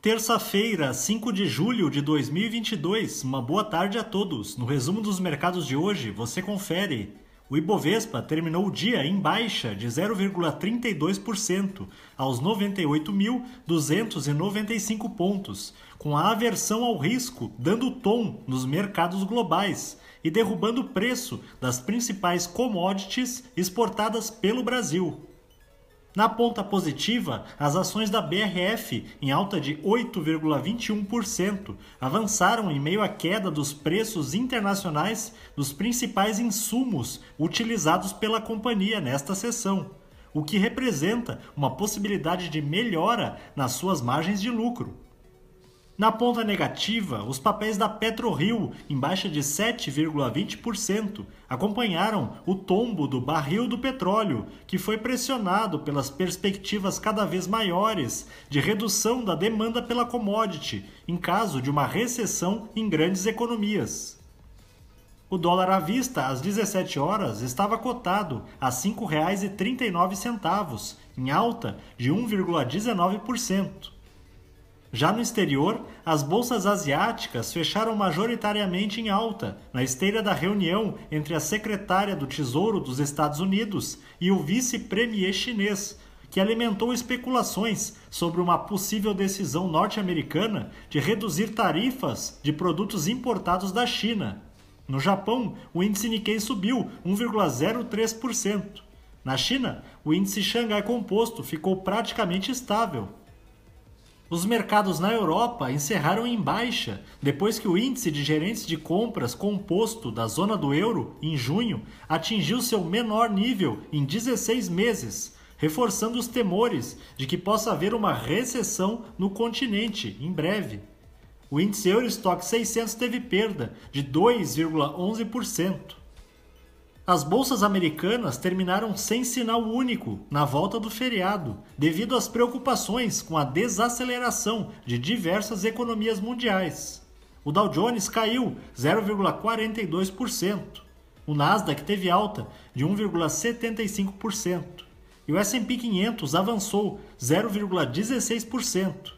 Terça-feira, 5 de julho de 2022. Uma boa tarde a todos. No resumo dos mercados de hoje, você confere. O Ibovespa terminou o dia em baixa de 0,32% aos 98.295 pontos, com a aversão ao risco dando tom nos mercados globais e derrubando o preço das principais commodities exportadas pelo Brasil. Na ponta positiva, as ações da BRF, em alta de 8,21%, avançaram em meio à queda dos preços internacionais dos principais insumos utilizados pela companhia nesta sessão, o que representa uma possibilidade de melhora nas suas margens de lucro. Na ponta negativa, os papéis da PetroRio, em baixa de 7,20%, acompanharam o tombo do barril do petróleo, que foi pressionado pelas perspectivas cada vez maiores de redução da demanda pela commodity, em caso de uma recessão em grandes economias. O dólar à vista, às 17 horas, estava cotado a R$ 5,39, em alta de 1,19%. Já no exterior, as bolsas asiáticas fecharam majoritariamente em alta, na esteira da reunião entre a secretária do Tesouro dos Estados Unidos e o vice-premier chinês, que alimentou especulações sobre uma possível decisão norte-americana de reduzir tarifas de produtos importados da China. No Japão, o índice Nikkei subiu 1,03%. Na China, o índice Xangai Composto ficou praticamente estável, os mercados na Europa encerraram em baixa depois que o índice de gerentes de compras composto da zona do euro, em junho, atingiu seu menor nível em 16 meses, reforçando os temores de que possa haver uma recessão no continente em breve. O índice Eurostock 600 teve perda de 2,11%. As bolsas americanas terminaram sem sinal único na volta do feriado, devido às preocupações com a desaceleração de diversas economias mundiais. O Dow Jones caiu 0,42%, o Nasdaq teve alta de 1,75% e o S&P 500 avançou 0,16%.